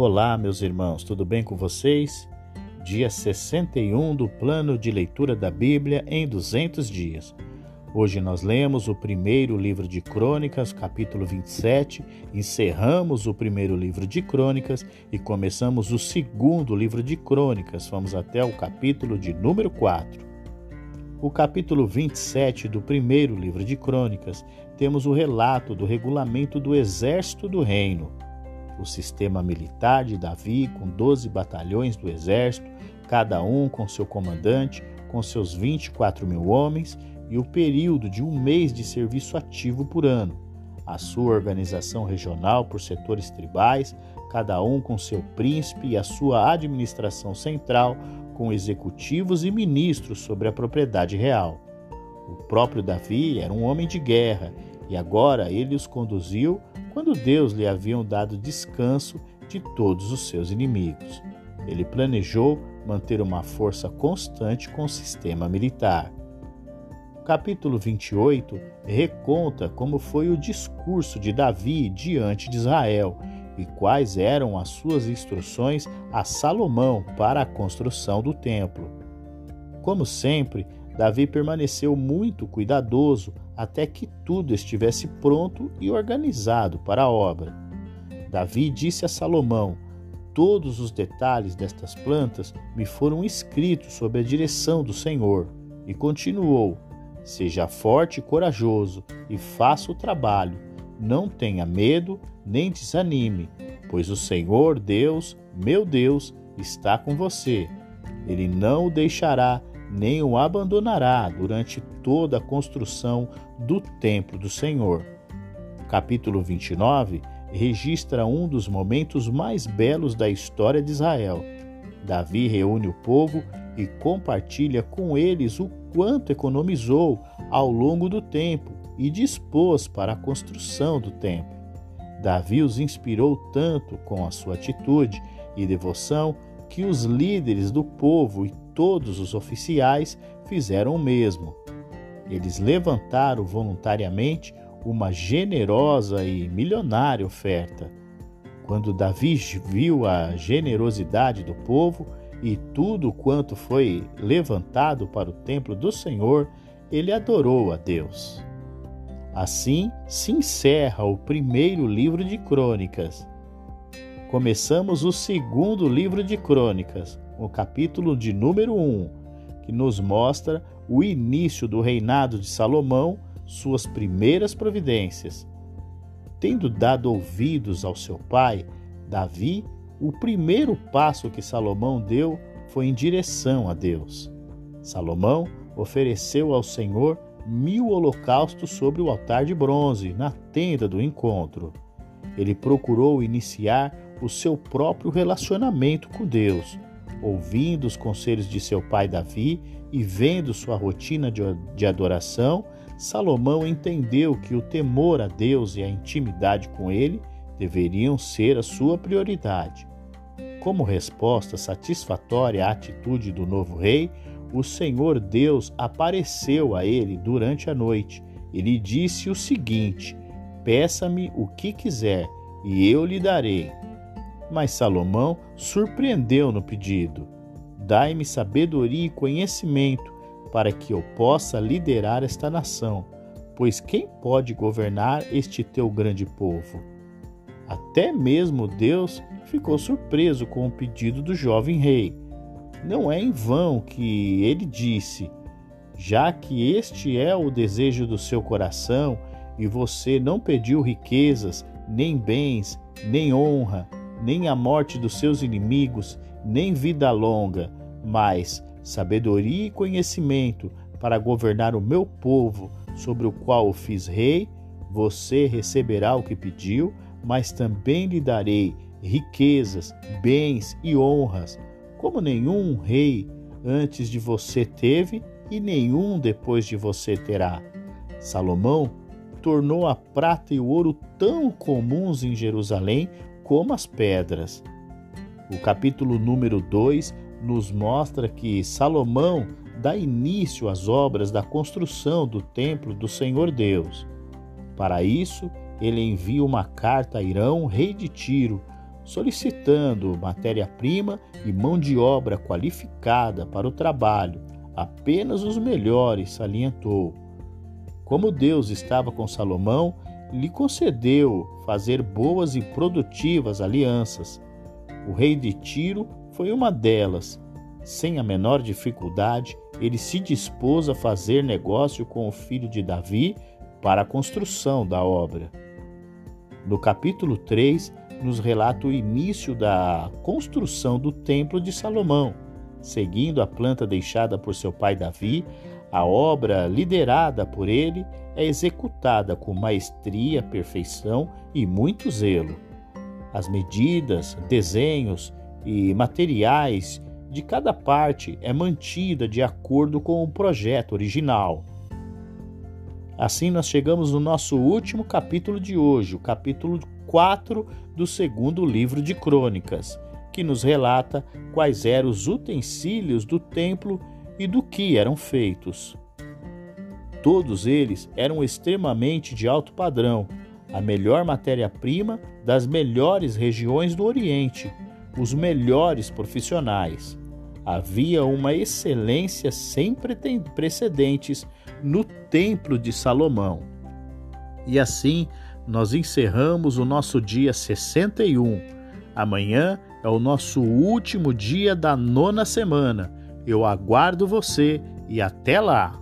Olá, meus irmãos, tudo bem com vocês? Dia 61 do plano de leitura da Bíblia em 200 dias. Hoje nós lemos o primeiro livro de Crônicas, capítulo 27, encerramos o primeiro livro de Crônicas e começamos o segundo livro de Crônicas. Vamos até o capítulo de número 4. O capítulo 27 do primeiro livro de Crônicas temos o relato do regulamento do exército do reino. O sistema militar de Davi, com 12 batalhões do exército, cada um com seu comandante, com seus 24 mil homens, e o período de um mês de serviço ativo por ano. A sua organização regional por setores tribais, cada um com seu príncipe e a sua administração central, com executivos e ministros sobre a propriedade real. O próprio Davi era um homem de guerra e agora ele os conduziu quando Deus lhe havia dado descanso de todos os seus inimigos. Ele planejou manter uma força constante com o sistema militar. O capítulo 28 reconta como foi o discurso de Davi diante de Israel e quais eram as suas instruções a Salomão para a construção do templo. Como sempre, Davi permaneceu muito cuidadoso até que tudo estivesse pronto e organizado para a obra. Davi disse a Salomão: Todos os detalhes destas plantas me foram escritos sob a direção do Senhor. E continuou: Seja forte e corajoso e faça o trabalho não tenha medo nem desanime, pois o Senhor Deus, meu Deus, está com você. Ele não o deixará nem o abandonará durante toda a construção do templo do Senhor. Capítulo 29 registra um dos momentos mais belos da história de Israel. Davi reúne o povo e compartilha com eles o quanto economizou ao longo do tempo e dispôs para a construção do templo. Davi os inspirou tanto com a sua atitude e devoção que os líderes do povo e todos os oficiais fizeram o mesmo. Eles levantaram voluntariamente uma generosa e milionária oferta. Quando Davi viu a generosidade do povo e tudo quanto foi levantado para o templo do Senhor, ele adorou a Deus. Assim se encerra o primeiro livro de Crônicas. Começamos o segundo livro de Crônicas, o capítulo de número 1, que nos mostra o início do reinado de Salomão, suas primeiras providências. Tendo dado ouvidos ao seu pai, Davi, o primeiro passo que Salomão deu foi em direção a Deus. Salomão ofereceu ao Senhor mil holocaustos sobre o altar de bronze, na tenda do encontro. Ele procurou iniciar o seu próprio relacionamento com Deus, ouvindo os conselhos de seu pai Davi e vendo sua rotina de adoração, Salomão entendeu que o temor a Deus e a intimidade com ele deveriam ser a sua prioridade. Como resposta satisfatória à atitude do novo rei, o Senhor Deus apareceu a ele durante a noite e lhe disse o seguinte: Peça-me o que quiser e eu lhe darei. Mas Salomão surpreendeu no pedido: Dai-me sabedoria e conhecimento para que eu possa liderar esta nação, pois quem pode governar este teu grande povo? Até mesmo Deus ficou surpreso com o pedido do jovem rei. Não é em vão que ele disse: Já que este é o desejo do seu coração, e você não pediu riquezas, nem bens, nem honra, nem a morte dos seus inimigos, nem vida longa, mas sabedoria e conhecimento para governar o meu povo, sobre o qual o fiz rei, você receberá o que pediu, mas também lhe darei riquezas, bens e honras como nenhum rei antes de você teve e nenhum depois de você terá. Salomão tornou a prata e o ouro tão comuns em Jerusalém como as pedras. O capítulo número 2 nos mostra que Salomão dá início às obras da construção do templo do Senhor Deus. Para isso, ele envia uma carta a Irão, rei de Tiro, solicitando matéria-prima e mão de obra qualificada para o trabalho, apenas os melhores, salientou. Como Deus estava com Salomão, lhe concedeu fazer boas e produtivas alianças. O rei de Tiro foi uma delas. Sem a menor dificuldade, ele se dispôs a fazer negócio com o filho de Davi para a construção da obra. No capítulo 3, nos relata o início da construção do Templo de Salomão. Seguindo a planta deixada por seu pai Davi, a obra liderada por ele é executada com maestria, perfeição e muito zelo. As medidas, desenhos e materiais de cada parte é mantida de acordo com o projeto original. Assim, nós chegamos no nosso último capítulo de hoje, o capítulo 4 do segundo livro de Crônicas, que nos relata quais eram os utensílios do templo e do que eram feitos. Todos eles eram extremamente de alto padrão, a melhor matéria-prima das melhores regiões do Oriente, os melhores profissionais. Havia uma excelência sem precedentes no Templo de Salomão. E assim nós encerramos o nosso dia 61. Amanhã é o nosso último dia da nona semana. Eu aguardo você e até lá!